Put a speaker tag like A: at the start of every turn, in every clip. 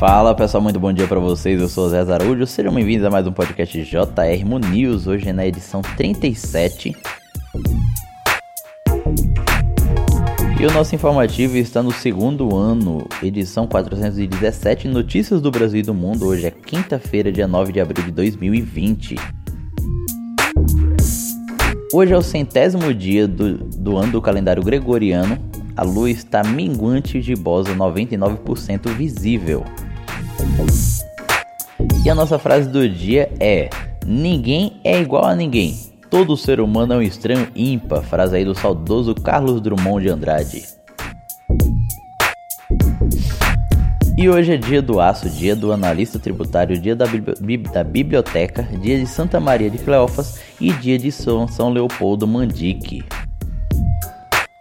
A: Fala pessoal, muito bom dia para vocês. Eu sou o Zé Araújo. Sejam bem-vindos a mais um podcast JR Mo News. Hoje é na edição 37. E o nosso informativo está no segundo ano, edição 417, Notícias do Brasil e do Mundo. Hoje é quinta-feira, dia 9 de abril de 2020. Hoje é o centésimo dia do, do ano do calendário gregoriano. A lua está minguante de bosa 99% visível. E a nossa frase do dia é: Ninguém é igual a ninguém. Todo ser humano é um estranho ímpar. Frase aí do saudoso Carlos Drummond de Andrade. E hoje é dia do aço, dia do analista tributário, dia da, da biblioteca, dia de Santa Maria de Cleófas e dia de São, São Leopoldo Mandique.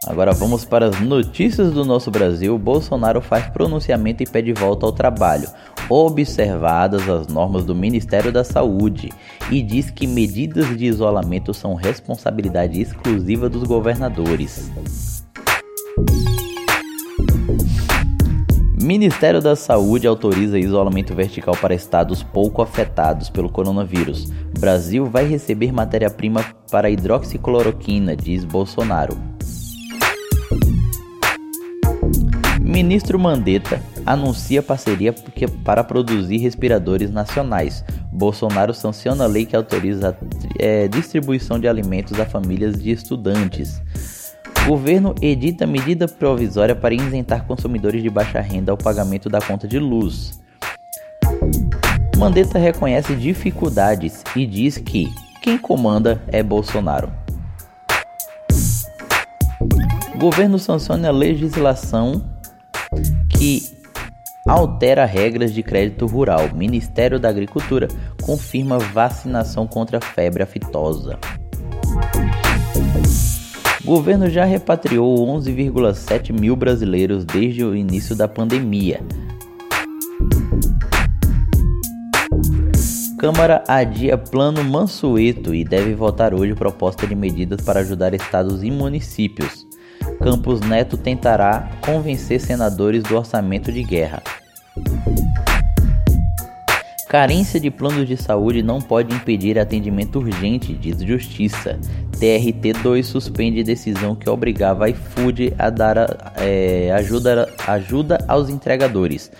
A: Agora vamos para as notícias do nosso Brasil. Bolsonaro faz pronunciamento e pede volta ao trabalho, observadas as normas do Ministério da Saúde, e diz que medidas de isolamento são responsabilidade exclusiva dos governadores. Ministério da Saúde autoriza isolamento vertical para estados pouco afetados pelo coronavírus. Brasil vai receber matéria-prima para hidroxicloroquina, diz Bolsonaro. Ministro Mandetta anuncia parceria para produzir respiradores nacionais. Bolsonaro sanciona a lei que autoriza a é, distribuição de alimentos a famílias de estudantes. Governo edita medida provisória para isentar consumidores de baixa renda ao pagamento da conta de luz. Mandetta reconhece dificuldades e diz que quem comanda é Bolsonaro. Governo sanciona a legislação que altera regras de crédito rural. Ministério da Agricultura confirma vacinação contra febre aftosa. Governo já repatriou 11,7 mil brasileiros desde o início da pandemia. Câmara adia plano Mansueto e deve votar hoje proposta de medidas para ajudar estados e municípios. Campos Neto tentará convencer senadores do orçamento de guerra. Carência de planos de saúde não pode impedir atendimento urgente, diz Justiça. TRT2 suspende decisão que obrigava a iFood a dar é, ajuda, ajuda aos entregadores.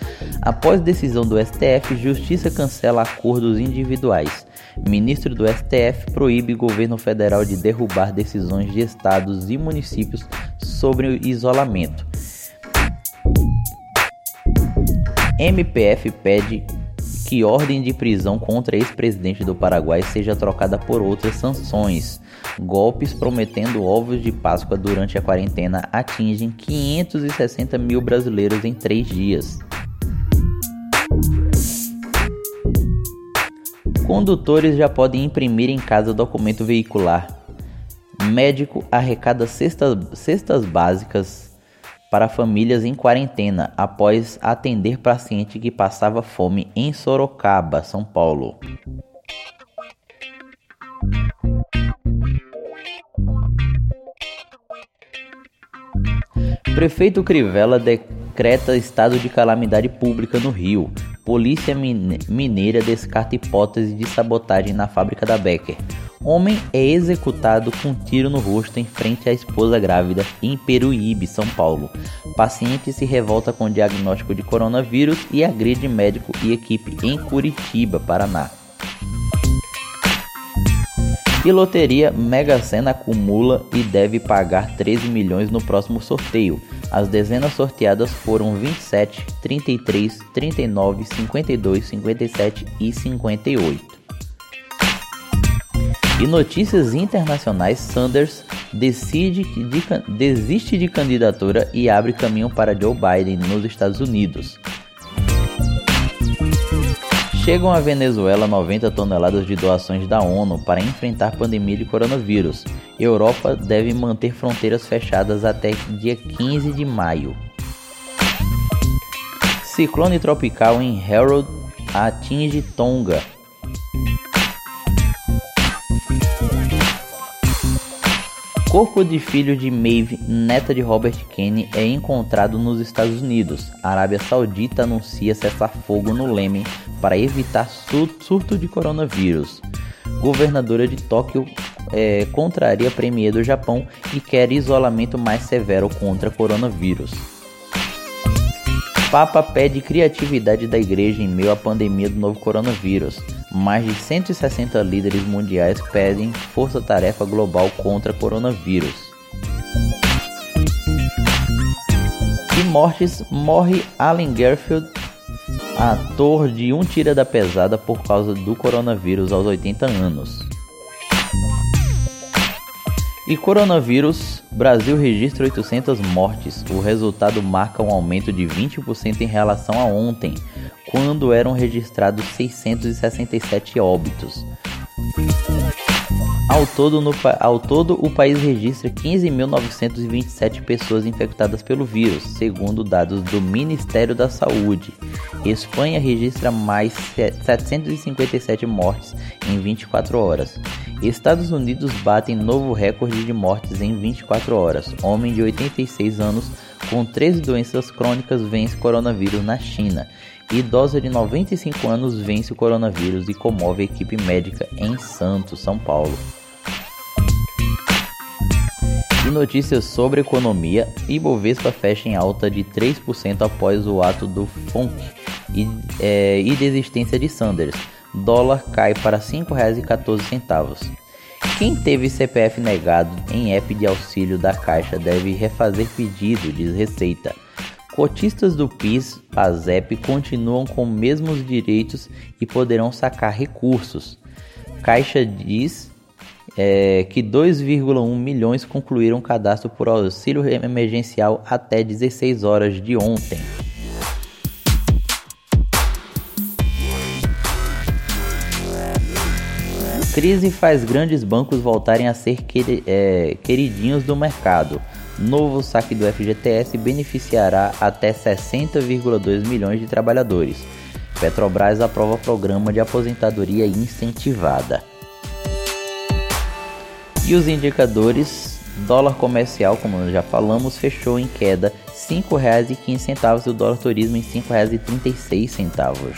A: Após decisão do STF, Justiça cancela acordos individuais. Ministro do STF proíbe governo federal de derrubar decisões de estados e municípios sobre o isolamento. MPF pede que ordem de prisão contra ex-presidente do Paraguai seja trocada por outras sanções. Golpes prometendo ovos de Páscoa durante a quarentena atingem 560 mil brasileiros em três dias. Condutores já podem imprimir em casa documento veicular. Médico arrecada cestas, cestas básicas para famílias em quarentena após atender paciente que passava fome em Sorocaba, São Paulo. Prefeito Crivella decreta estado de calamidade pública no Rio. Polícia Mineira descarta hipótese de sabotagem na fábrica da Becker. Homem é executado com um tiro no rosto em frente à esposa grávida em Peruíbe, São Paulo. Paciente se revolta com diagnóstico de coronavírus e agride médico e equipe em Curitiba, Paraná. E loteria Mega Sena acumula e deve pagar 13 milhões no próximo sorteio. As dezenas sorteadas foram 27, 33, 39, 52, 57 e 58. E notícias internacionais: Sanders decide de, desiste de candidatura e abre caminho para Joe Biden nos Estados Unidos. Chegam à Venezuela 90 toneladas de doações da ONU para enfrentar pandemia de coronavírus. Europa deve manter fronteiras fechadas até dia 15 de maio. Ciclone tropical em Harold atinge Tonga Corpo de filho de Maeve, neta de Robert Kennedy, é encontrado nos Estados Unidos. A Arábia Saudita anuncia cessar fogo no Lêmen para evitar surto de coronavírus. Governadora de Tóquio é, contraria premier do Japão e quer isolamento mais severo contra coronavírus. Papa pede criatividade da igreja em meio à pandemia do novo coronavírus. Mais de 160 líderes mundiais pedem força-tarefa global contra coronavírus. E mortes morre Allen Garfield, ator de Um Tira da Pesada por causa do coronavírus aos 80 anos. E coronavírus, Brasil registra 800 mortes. O resultado marca um aumento de 20% em relação a ontem, quando eram registrados 667 óbitos. Ao todo, no, ao todo, o país registra 15.927 pessoas infectadas pelo vírus, segundo dados do Ministério da Saúde. Espanha registra mais 757 mortes em 24 horas. Estados Unidos batem novo recorde de mortes em 24 horas. Homem de 86 anos com 13 doenças crônicas vence coronavírus na China. Idosa de 95 anos vence o coronavírus e comove a equipe médica em Santos, São Paulo. E notícias sobre economia: Ibovespa fecha em alta de 3% após o ato do FONC e, é, e desistência de Sanders. Dólar cai para R$ 5,14. Quem teve CPF negado em app de auxílio da Caixa deve refazer pedido, diz Receita. Cotistas do PIS, PASEP continuam com os mesmos direitos e poderão sacar recursos. Caixa diz é, que 2,1 milhões concluíram cadastro por auxílio emergencial até 16 horas de ontem. Crise faz grandes bancos voltarem a ser é, queridinhos do mercado. Novo saque do FGTS beneficiará até 60,2 milhões de trabalhadores. Petrobras aprova programa de aposentadoria incentivada. E os indicadores, dólar comercial, como já falamos, fechou em queda R$ 5,15 e o dólar turismo em R$ 5,36.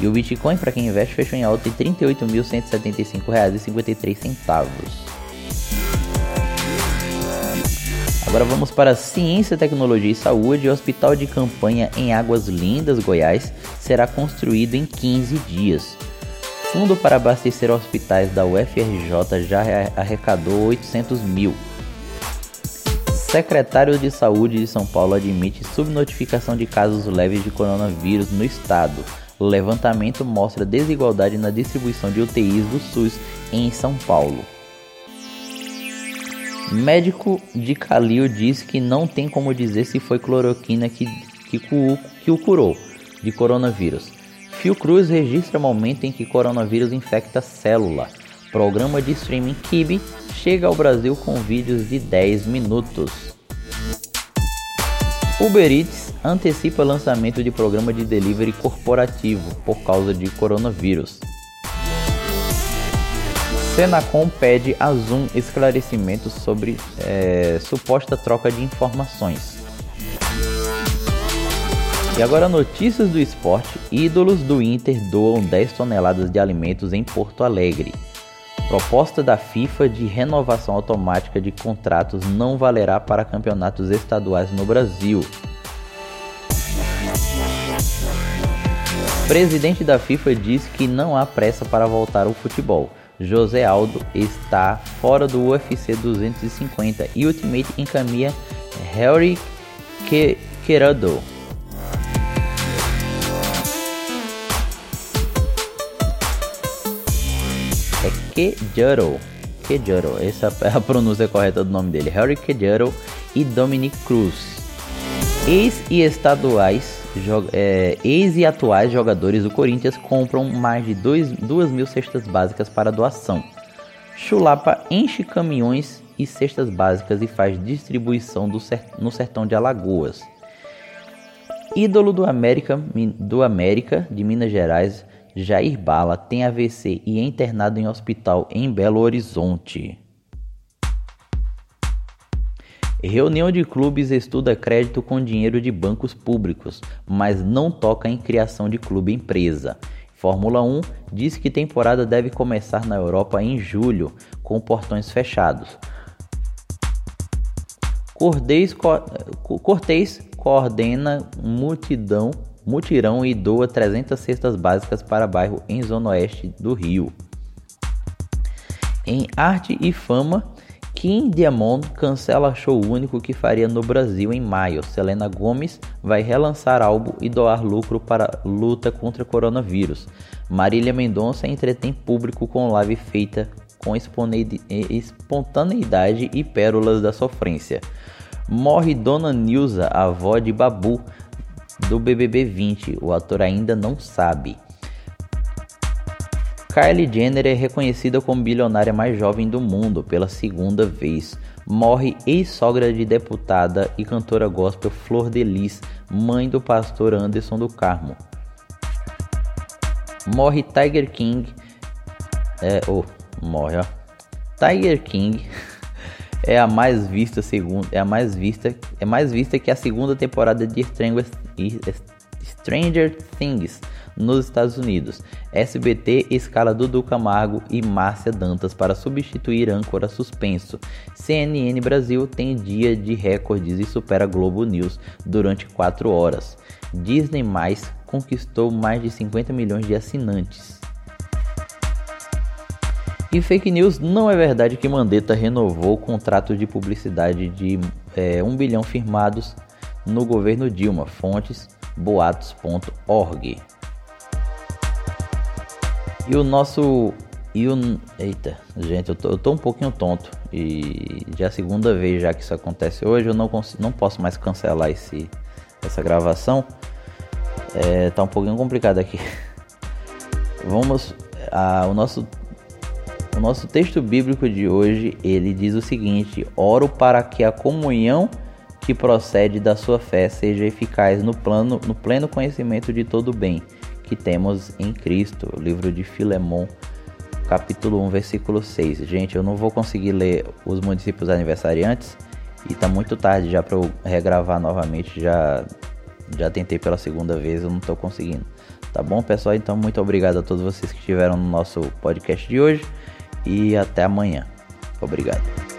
A: E o Bitcoin, para quem investe, fechou em alta em R$ 38.175,53. Agora vamos para Ciência, Tecnologia e Saúde. O Hospital de Campanha em Águas Lindas, Goiás, será construído em 15 dias. Fundo para abastecer hospitais da UFRJ já arrecadou 800 mil. Secretário de Saúde de São Paulo admite subnotificação de casos leves de coronavírus no estado. O levantamento mostra desigualdade na distribuição de UTIs do SUS em São Paulo. Médico de Calil diz que não tem como dizer se foi cloroquina que, que, que o curou de coronavírus. Fiocruz registra momento em que coronavírus infecta célula. Programa de streaming Kibi chega ao Brasil com vídeos de 10 minutos. Uber Eats antecipa lançamento de programa de delivery corporativo por causa de coronavírus. Senacom pede a Zoom esclarecimentos sobre é, suposta troca de informações. E agora notícias do esporte. Ídolos do Inter doam 10 toneladas de alimentos em Porto Alegre. Proposta da FIFA de renovação automática de contratos não valerá para campeonatos estaduais no Brasil. Presidente da FIFA diz que não há pressa para voltar ao futebol. José Aldo está fora do UFC 250 e Ultimate encaminha Harry Querado Kejaro. Kejaro, essa é a pronúncia correta do nome dele. Harry Kejaro e Dominic Cruz. Ex e estaduais, é, ex e atuais jogadores do Corinthians compram mais de 2 mil cestas básicas para doação. Chulapa enche caminhões e cestas básicas e faz distribuição no sertão de Alagoas. Ídolo do América, do América de Minas Gerais Jair Bala tem AVC e é internado em hospital em Belo Horizonte. Reunião de clubes estuda crédito com dinheiro de bancos públicos, mas não toca em criação de clube empresa. Fórmula 1 diz que temporada deve começar na Europa em julho, com portões fechados. Cortez, coordena multidão, mutirão e doa 300 cestas básicas para bairro em Zona Oeste do Rio. Em Arte e Fama, Kim Diamond cancela show único que faria no Brasil em maio. Selena Gomes vai relançar álbum e doar lucro para luta contra coronavírus. Marília Mendonça entretém público com live feita com espontaneidade e pérolas da sofrência. Morre Dona Nilza, avó de Babu, do BBB 20. O ator ainda não sabe. Kylie Jenner é reconhecida como bilionária mais jovem do mundo pela segunda vez. Morre ex-sogra de deputada e cantora gospel Flor Delis, mãe do pastor Anderson do Carmo. Morre Tiger King. É, oh, morre, ó. Tiger King é a mais vista segunda, é a mais vista, é mais vista que a segunda temporada de Stranger, Stranger Things nos Estados Unidos. SBT escala Dudu Camargo e Márcia Dantas para substituir âncora suspenso. CNN Brasil tem dia de recordes e supera Globo News durante 4 horas. Disney Mais conquistou mais de 50 milhões de assinantes. E fake news não é verdade que Mandetta renovou o contrato de publicidade de é, 1 bilhão firmados no governo Dilma. Fontes boatos.org. E o nosso. E o. Eita, gente, eu tô, eu tô um pouquinho tonto. E já é a segunda vez já que isso acontece hoje, eu não, consigo, não posso mais cancelar esse, essa gravação. É, tá um pouquinho complicado aqui. Vamos. A, o nosso. O nosso texto bíblico de hoje, ele diz o seguinte: Oro para que a comunhão que procede da sua fé seja eficaz no plano no pleno conhecimento de todo o bem que temos em Cristo. Livro de Filemon, capítulo 1, versículo 6. Gente, eu não vou conseguir ler os municípios aniversariantes e tá muito tarde já para eu regravar novamente. Já já tentei pela segunda vez, eu não tô conseguindo. Tá bom, pessoal? Então, muito obrigado a todos vocês que estiveram no nosso podcast de hoje e até amanhã. Obrigado.